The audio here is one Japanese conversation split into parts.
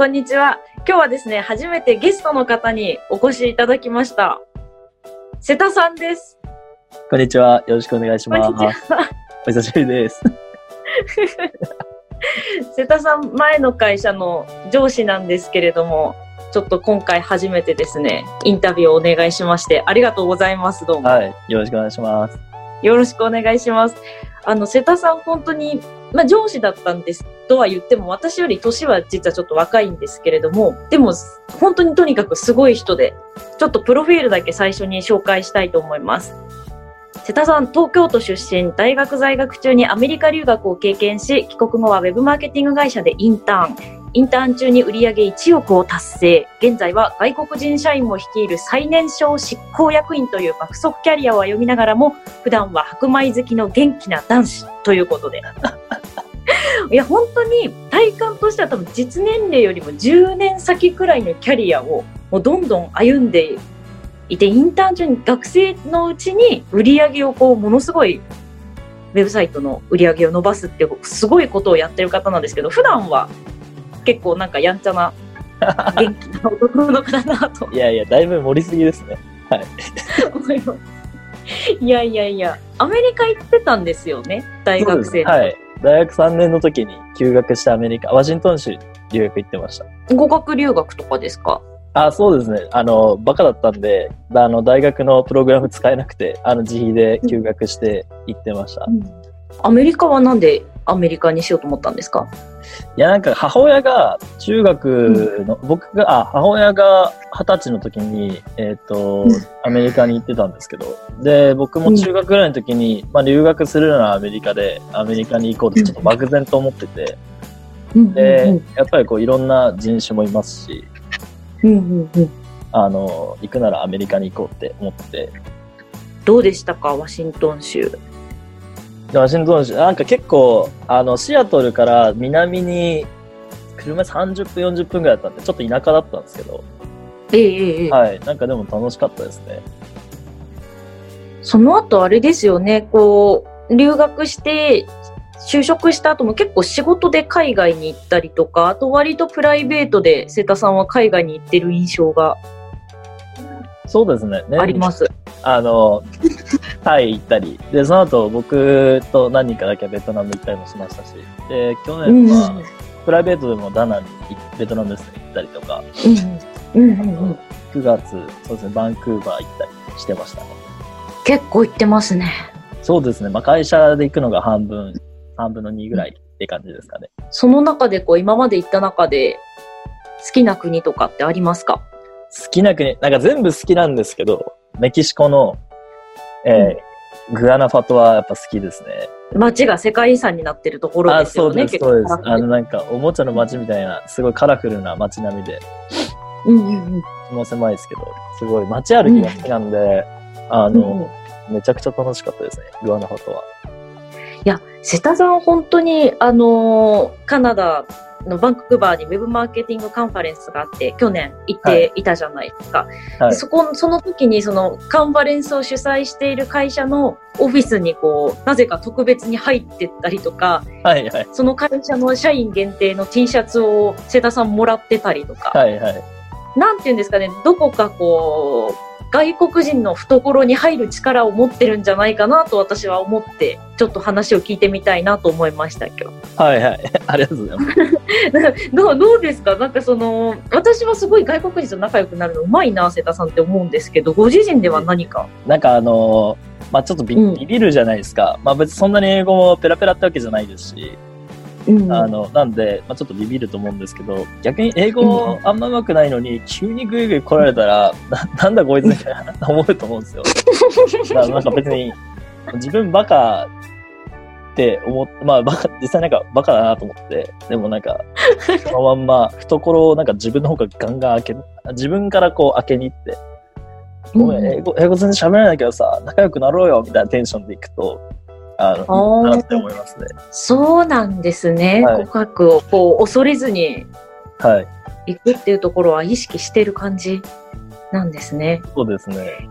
こんにちは。今日はですね、初めてゲストの方にお越しいただきました。瀬田さんです。こんにちは。よろしくお願いします。お久しぶりです。瀬田さん、前の会社の上司なんですけれども、ちょっと今回初めてですね、インタビューをお願いしまして、ありがとうございます。どうも。はい。よろしくお願いします。よろしくお願いします。あの、瀬田さん、本当に、まあ、上司だったんですとは言っても、私より年は実はちょっと若いんですけれども、でも、本当にとにかくすごい人で、ちょっとプロフィールだけ最初に紹介したいと思います。瀬田さん、東京都出身、大学在学中にアメリカ留学を経験し、帰国後はウェブマーケティング会社でインターン。インターン中に売上1億を達成。現在は外国人社員も率いる最年少執行役員という爆速キャリアを歩みながらも、普段は白米好きの元気な男子ということで。いや、本当に体感としては多分実年齢よりも10年先くらいのキャリアをもうどんどん歩んでいて、インターン中に学生のうちに売り上げをこう、ものすごい、ウェブサイトの売り上げを伸ばすっていうすごいことをやってる方なんですけど、普段は結構なんかやんちゃな元気な男の子だなといやいや、だいぶ盛りすぎですね。思い。いやいやいや、アメリカ行ってたんですよね、大学生はい。大学3年の時に休学してアメリカ、ワシントン州留学行ってました。語学留学とかですか？あ、そうですね。あの、バカだったんで、あの、大学のプログラム使えなくて、あの、自費で休学して行ってました。アメリカはなんでアメリカにしようと思ったんですか？いや、なんか母親が中学の、僕が、あ、母親が二十歳の時に、えっ、と、うん。アメリカに行ってたんですけど、で、僕も中学ぐらいの時に、まあ留学するならアメリカで、アメリカに行こうってちょっと漠然と思ってて、で、やっぱりこういろんな人種もいますし、うんうんうん。あの、行くならアメリカに行こうって思って、どうでしたか？ワシントン州。でワシントン州、なんか結構、あの、シアトルから南に、車30分、40分ぐらいだったんで、ちょっと田舎だったんですけど、ええええええはい。なんかでも楽しかったですね。その後あれですよね、こう、留学して、就職した後も結構仕事で海外に行ったりとか、あと割とプライベートで瀬田さんは海外に行ってる印象がそうですね。ね。あります。あの、タイ行ったり、で、その後僕と何人かだけベトナム行ったりもしましたし、で、去うん。年はプライベートでもダナンにベトナムですね、行ったりとか、うん。うん。うん。うん。9月、そうですね、バンクーバー行ったりしてましたね。結構行ってますね。そうですね、まあ会社で行くのが半分、半分の2ぐらいって感じですかね。その中でこう今まで行った中で好きな国とかってありますか？好きな国、なんか全部好きなんですけど、メキシコの、えーグアナファトはやっぱ好きですね。街が世界遺産になってるところあ、ですよね。そうです、そうです。あの、なんか、おもちゃの街みたいな、すごいカラフルな街並みで、うんうんうん気も狭いですけど、すごい街歩きが好きなんで、あうんうんの、めちゃくちゃ楽しかったですね、グアナファトは。いや、瀬田さん本当に、あのーカナダのバンクーバーにウェブマーケティングカンファレンスがあって、去年行っていたじゃないですか。はいでそこ、その時にそのカンファレンスを主催している会社のオフィスにこう、なぜか特別に入ってったりとか、はいはい。その会社の社員限定の T シャツを瀬田さんもらってたりとか、はいはい。なんていうんですかね、どこかこう、外国人の懐に入る力を持ってるんじゃないかなと私は思って、ちょっと話を聞いてみたいなと思いました、今日。はいはい。ありがとうございます。どうどうですかなんかその、私はすごい外国人と仲良くなるのうまいな、瀬田さんって思うんですけど、ご自身では何か。なんかあのまあちょっとビ,、ビビるじゃないですか。まあ別にそんなに英語もペラペラってわけじゃないですし、うん。あの、なんで、まあちょっとビビると思うんですけど、逆に英語あんま上手くないのに、急にグイグイ来られたら、ななんだこいつみたいな思うと思うんですよ。だからなんか別に、自分バカって思っまあバカ、実際なんかバカだなと思って、でもなんか、そのまんま懐をなんか自分の方がガンガン開け、自分からこう開けに行って、ごめん、英語、英語全然喋れないけどさ、仲良くなろうよ、みたいなテンションでいくと、あの、なって思いますね。そうなんですね。はい告白をこう恐れずにはい。行くっていうところは意識してる感じなんですね。そうですね。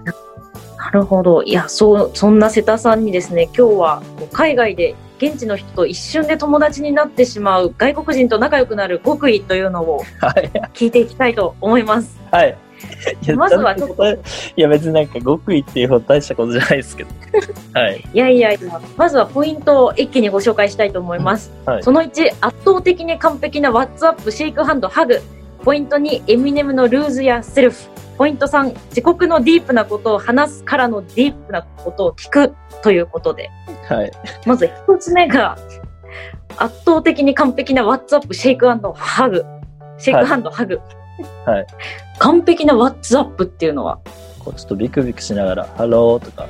なるほど。いや、そう、そんな瀬田さんにですね、今日は海外で現地の人と一瞬で友達になってしまう外国人と仲良くなる極意というのをはい。聞いていきたいと思います。はい。いやまずはちょっといや、別になんか極意っていうほど大したことじゃないですけど。はい。いやいやいや、まずはポイントを一気にご紹介したいと思います。はいその1、圧倒的に完璧なワッツアップ、シェイクハンド、ハグ。ポイント2、エミネムのルーズやセルフ。ポイント3、自国のディープなことを話すからのディープなことを聞くということで。はい。まず一つ目が、圧倒的に完璧なワッツアップ、シェイクハンド、ハグ。shake hand、 hug。はい。完璧なワッツアッ up っていうのは、こうちょっとビクビクしながら、ハローとか、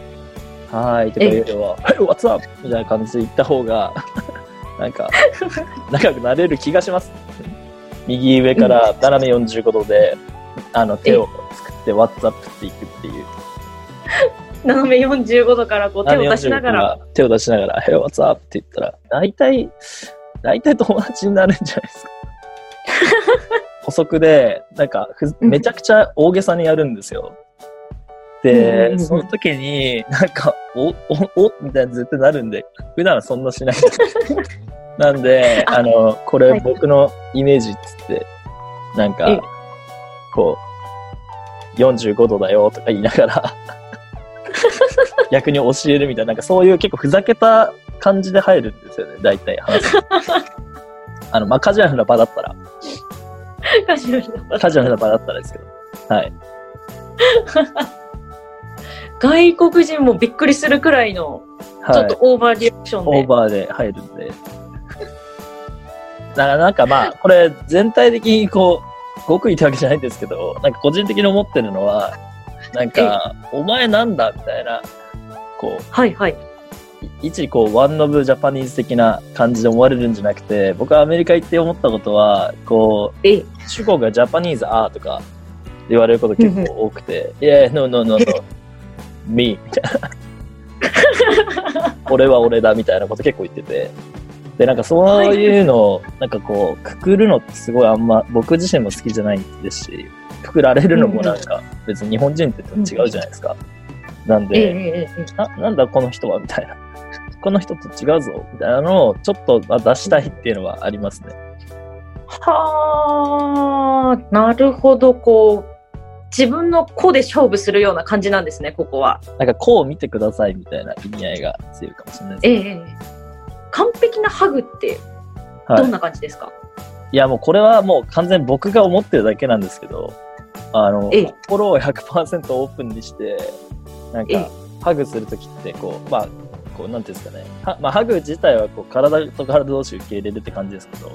hi とか言うよりは、はい、What's up? みたいな感じで言った方が、なんか、仲良くなれる気がします。右上から斜め45度で、あの、手を作って What's up? っていくっていう。斜め45度からこう手を出しながら、斜め45度から手を出しながら、Hey, what's up? って言ったら、大体、大体友達になるんじゃないですか。補足で、なんかふ、めちゃくちゃ大げさにやるんですよ。で、んその時に、なんか、お、お、おみたいな絶対なるんで、普段はそんなしない。なんで、ああの、これはい僕のイメージっつって、なんかえ、こう、45度だよとか言いながら、逆に教えるみたいな、なんかそういう結構ふざけた感じで入るんですよね、大体話す。あの、まあ、カジュアルな場だったら、カジュアルなカジュアルな場だったらですけど、はい。外国人もびっくりするくらいの、ちょはいっと。オーバーリアクションで。オーバーで入るんで。だからなんかまあ、これ全体的にこう、極意ってわけじゃないんですけど、なんか個人的に思ってるのは、なんか、お前なんだみたいな、こう、はいはい。い一こう、ワンノブジャパニーズ的な感じで思われるんじゃなくて、僕はアメリカ行って思ったことは、こう、ええ、主語がジャパニーズあーとか言われること結構多くて、いや、no, no, no, no, me みたいな。俺は俺だみたいなこと結構言ってて。で、なんかそういうのを、なんかこう、くくるのってすごいあんま、僕自身も好きじゃないですし、くくられるのもなんか、別に日本人って違うじゃないですか。ええ、で、ええ、ええ。な、なんだこの人はみたいな。この人と違うぞみたいなのをちょっとまあ出したいっていうのはありますね。はあ、なるほど、こう、自分の子で勝負するような感じなんですね、ここは。なんかこう見てくださいみたいな意味合いが強いかもしれないです。ええ、ええ。完璧なハグってはいどんな感じですか、いや、もうこれはもう完全に僕が思ってるだけなんですけど、あの、ええ心を100%オープンにして、なんええか、ハグするときって、こう、まあ、こう、なんていうんですかね。はまあ、ハグ自体は、こう、体と体同士受け入れるって感じですけど、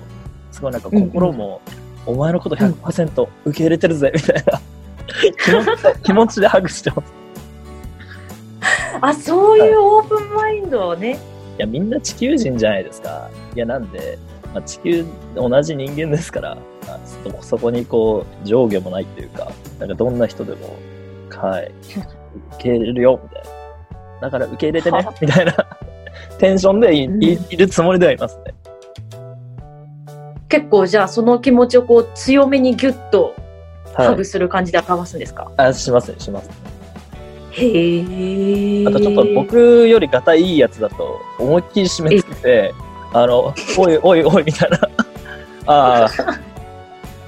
すごいなんか心も、お前のこと100%受け入れてるぜ、みたいな 気持ち、気持ちでハグしてます。あ、そういうオープンマインドをね。いや、みんな地球人じゃないですか。いや、なんで、まあ、地球、同じ人間ですから、まあそそこにこう、上下もないっていうか、なんかどんな人でも、はい、受け入れるよ、みたいな。だから受け入れてねは、みたいなテンションでい,い、いるつもりではいますね。結構じゃあその気持ちをこう強めにギュッとハはい。グする感じで表すんですか、あ、しますね、します。へえ。あとちょっと僕よりガタいいやつだと、思いっきり締め付けて、あの、おいおいおい、みたいな。ああ、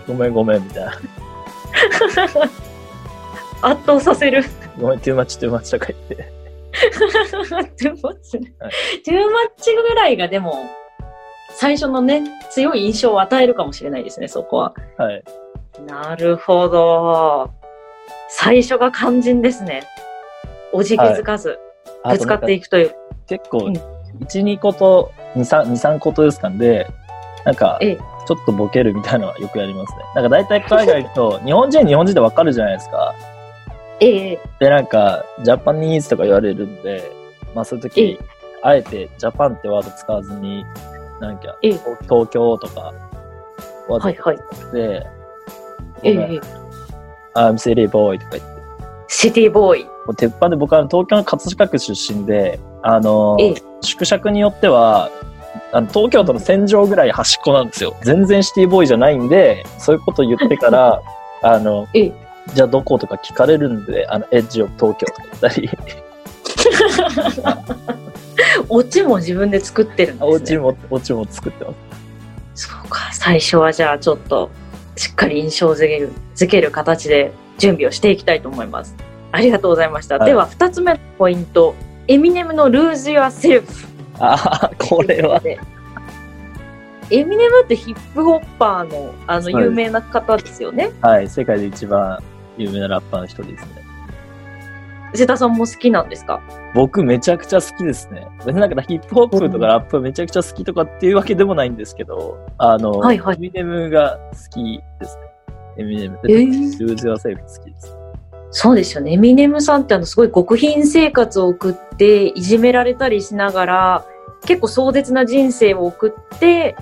ごめんごめん、みたいな。圧倒させる。ごめん、トゥーマッチトゥーマッチとか言って。トゥーマッチ。はいトゥーマッチぐらいがでも、最初のね、強い印象を与えるかもしれないですね、そこは。はい。なるほど。最初が肝心ですね。おじ気づかず、あぶつかっていくという。結構、うん1、2個と、2、3、2、3個とですかんで、なんか、ええちょっとボケるみたいなのはよくやりますね。なんか大体海外行くと、日本人日本人でわかるじゃないですか。ええ。で、なんか、ジャパニーズとか言われるんで、まあそういうええ。時、あえてジャパンってワード使わずに、なんか、ええ。東東京とか、ワードはい。はい。使って、えごめん。え I'm city boy とか言って、シティボーイ。もう鉄板で僕は東京の葛飾区出身で、あの、ええ。縮尺によっては、あの東京都の戦場ぐらい端っこなんですよ。全然シティボーイじゃないんで、そういうこと言ってから、あの、ええじゃあどことか聞かれるんで、あの、エッジオブ東京とか言ったり、オチも自分で作ってるんです、ね。オチも、オチも作ってます。そうか、最初はじゃあちょっと、しっかり印象づける、づける形で準備をしていきたいと思います。ありがとうございました。はいでは、二つ目のポイント。エミネムの Lose Yourself ああ、これは。で。エミネムってヒップホッパーのあの有名な方ですよね。はい、世界で一番有名なラッパーの一人ですね。瀬田さんも好きなんですか？僕めちゃくちゃ好きですね。別になんかヒップホップとかラップめちゃくちゃ好きとかっていうわけでもないんですけど、あの、はいはいエミネムが好きですね。エミネム。えールーズ・ア・セーフ好きです。そうですよね。エミネムさんってあのすごい極貧生活を送って、いじめられたりしながら、結構壮絶な人生を送って、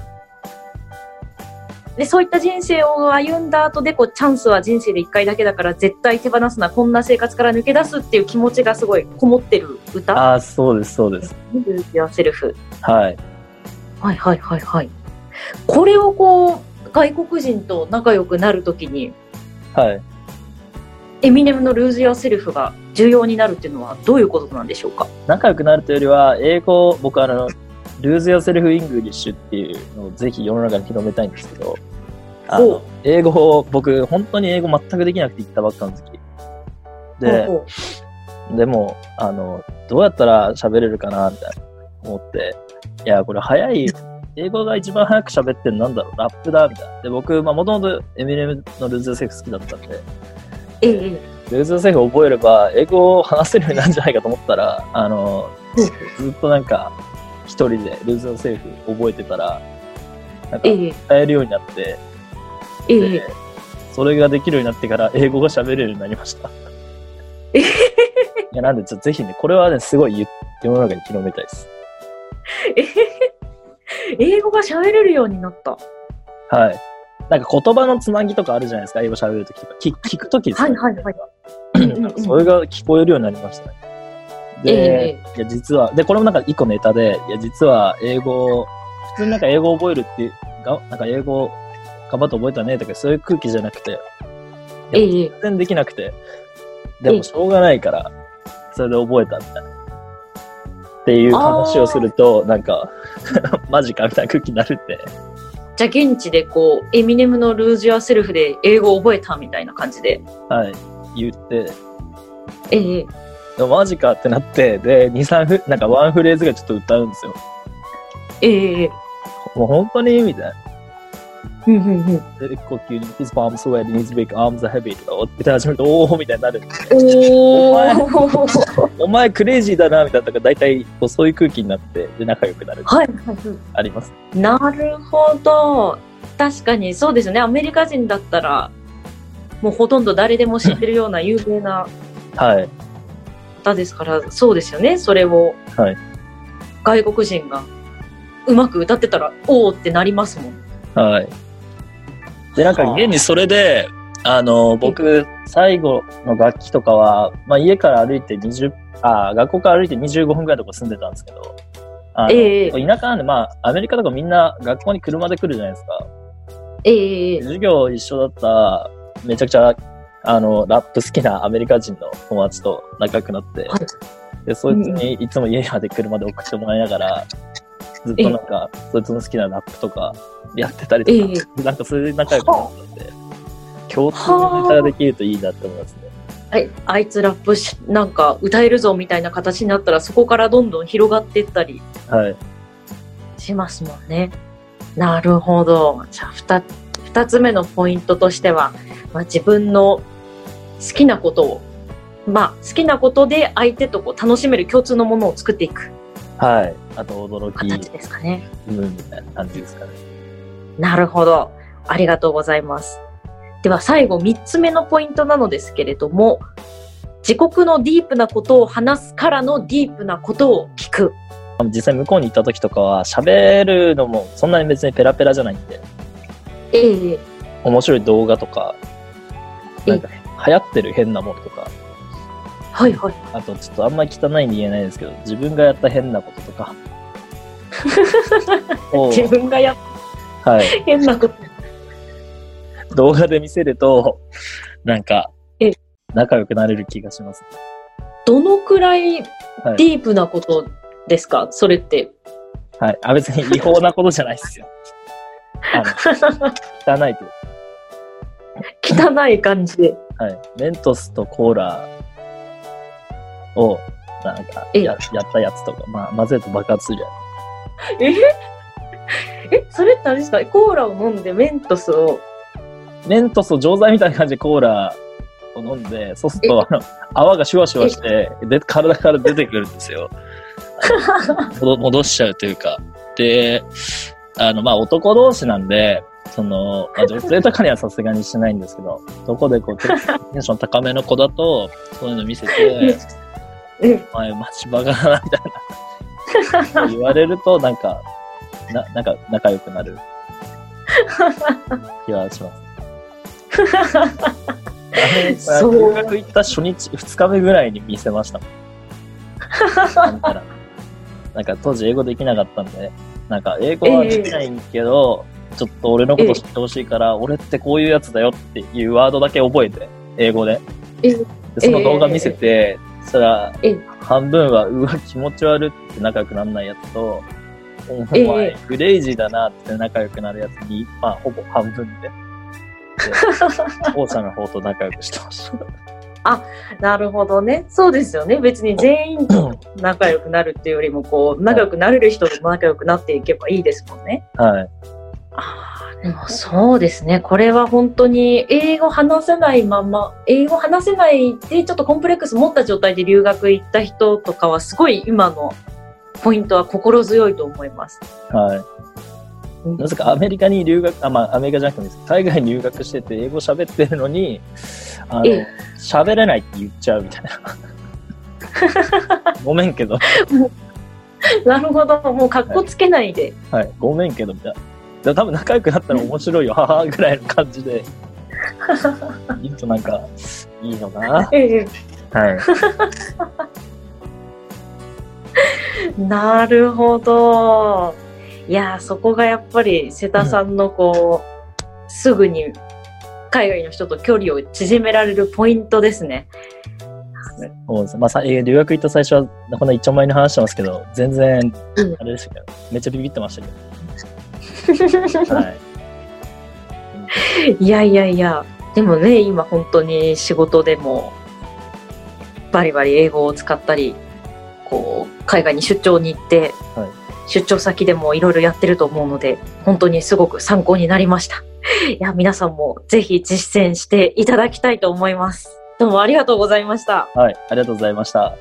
で、そういった人生を歩んだ後で、こう、チャンスは人生で一回だけだから絶対手放すな、こんな生活から抜け出すっていう気持ちがすごいこもってる歌。ああ、そうです、そうです。 Lose Yourself。はい。はいはいはいはい。これをこう、外国人と仲良くなるときに、はい。エミネムの Lose Yourself が重要になるっていうのはどういうことなんでしょうか？仲良くなるというよりは、英語、僕あの、 Lose Yourself English っていうのをぜひ世の中に広めたいんですけど、あの英語を、僕、本当に英語全くできなくて行ったばっかの時期。で、でも、あの、どうやったら喋れるかな、みたいな思って、いや、これ早い、英語が一番早く喋ってるのなんだろう、ラップだ、みたいな。で、僕、まあ、もともとエミネムの Lose Yourself 好きだったんで、えええ Lose Yourself 覚えれば、英語を話せるようになるんじゃないかと思ったら、あの、ずっとなんか、一人で Lose Yourself 覚えてたら、なんか、言えるようになって、えでえそれができるようになってから英語が喋れるようになりました。えいや、なんで、ぜひね、これはね、すごい言世の中に広めたいです。英語が喋れるようになった。はい。なんか言葉のつなぎとかあるじゃないですか、英語喋るときとか。聞聞くときですね。はいはいはい。それが聞こえるようになりましたね。で、えいや、実は、で、これもなんか一個ネタで、いや、実は英語、普通になんか英語覚えるっていう、がなんか英語頑張って覚えたねとか、そういう空気じゃなくて、ええ。全然できなくて、でもしょうがないから、それで覚えたみたいな。っていう話をすると、なんか、マジかみたいな空気になるんで、じゃあ現地でこう、エミネムのルーズ・ヤーセルフで英語を覚えたみたいな感じで。はい、言って、ええ。でもマジかってなって、で、2、3フ、なんかワンフレーズがちょっと歌うんですよ。ええもう本当にみたいな。うんうんうん。で、呼吸に、his palms sweat and his big arms are heavy とか歌い始めると、おーみたいになる。おお前ー。お前クレイジーだな、みたいなとか、大体こうそういう空気になって、で、仲良くなる。はいはいはい。あります。なるほど。確かにそうですね。アメリカ人だったら、もうほとんど誰でも知ってるような有名なはい。方ですから、そうですよね。それを、はい外国人がうまく歌ってたら、おーってなりますもん。はい。で、なんか、現にそれで、あの、僕、最後の楽器とかは、まあ、家から歩いて20、あ、学校から歩いて25分ぐらいのとこ住んでたんですけど、あのええ田舎なんで、まあ、アメリカとかみんな学校に車で来るじゃないですか。ええ授業一緒だった、めちゃくちゃ、あの、ラップ好きなアメリカ人の友達と仲良くなって、はいで、そいつにいつも家まで車で送ってもらいながら、ずっとなんか、そいつの好きなラップとかやってたりとか、えなんかそれで仲良くなったんで、共通のネタができるといいなって思いますね。はい、あいつラップし、なんか歌えるぞみたいな形になったら、そこからどんどん広がっていったりはい。しますもんね。なるほど。じゃあ、二二つ目のポイントとしては、まあ、自分の好きなことを、まあ、好きなことで相手とこう楽しめる共通のものを作っていくはい。あと、驚き、形ですかね。うん、みたいな感じですかね。なるほど。ありがとうございます。では最後3つ目のポイントなのですけれども、自国のディープなことを話すからのディープなことを聞く。実際向こうに行った時とかは、喋るのもそんなに別にペラペラじゃないんで、ええ面白い動画とか、えなんか流行ってる変なものとか、はいはい。あとちょっとあんまり汚いんで言えないですけど、自分がやった変なこととか を、自分がやっはい、変なこと。動画で見せると、なんかえ、仲良くなれる気がします。どのくらいデはいィープなことですか？それって。はい。あ、別に違法なことじゃないですよ。あの、汚いと汚い感じで。はい。メントスとコーラを、なんかえ？えや、やったやつとか、まあ、混ぜると爆発するじゃん。え？え、それってあれですか？コーラを飲んでメントスを。メントスを錠剤みたいな感じでコーラを飲んで、そうすると、あの、泡がシュワシュワして、で、体から出てくるんですよ。戻しちゃうというか。で、あの、まあ、男同士なんで、その、まあ、女性とかにはさすがにしないんですけど、どこでこう、テンション高めの子だと、そういうの見せて、うんお前、マジバカだな、みたいな。言われると、なんか、な、なんか仲良くなる気はします。そう留学行った初日、二日目ぐらいに見せましたもん。なんかなんか当時英語できなかったんで、なんか英語はできないんけど、ちょっと俺のこと知ってほしいから、俺ってこういうやつだよっていうワードだけ覚えて、英語で。えでその動画見せて、そしたらえ、半分は、うわ、気持ち悪って仲良くならないやつと、おえ前、クレイジーだなって仲良くなるやつに、まあ、ほぼ半分で。で 後者の方と仲良くしてました。なるほどね。そうですよね。別に全員と仲良くなるっていうよりも、こう、仲良くなれる人と仲良くなっていけばいいですもんね。はい。ああ、でもそうですね。これは本当に英語話せないまま、英語話せないでちょっとコンプレックス持った状態で留学行った人とかはすごい今のポイントは心強いと思います。はい。なぜかアメリカに留学、あ、まあ、アメリカじゃなくてもいいです海外に留学してて英語喋ってるのに、あのええ、喋れないって言っちゃうみたいな。ごめんけど、なるほど。もう格好つけないで。はい、ごめんけど、みたいな。で多分仲良くなったら面白いよ、ははぐらいの感じで。言うとなんか、いいのかな。ええはい。なるほど。いやー、そこがやっぱり瀬田さんのこう、すぐに海外の人と距離を縮められるポイントですね。そうです。まあ、さえー留学行った最初は、こんな一丁前に話してますけど、全然うん、あれでしたけど、めっちゃビビってましたけど。はい。いやいやいや、でもね、今本当に仕事でもバリバリ英語を使ったり、こう、海外に出張に行って、はい出張先でもいろいろやってると思うので、本当にすごく参考になりました。いや、皆さんもぜひ実践していただきたいと思います。どうもありがとうございました。はい。ありがとうございました。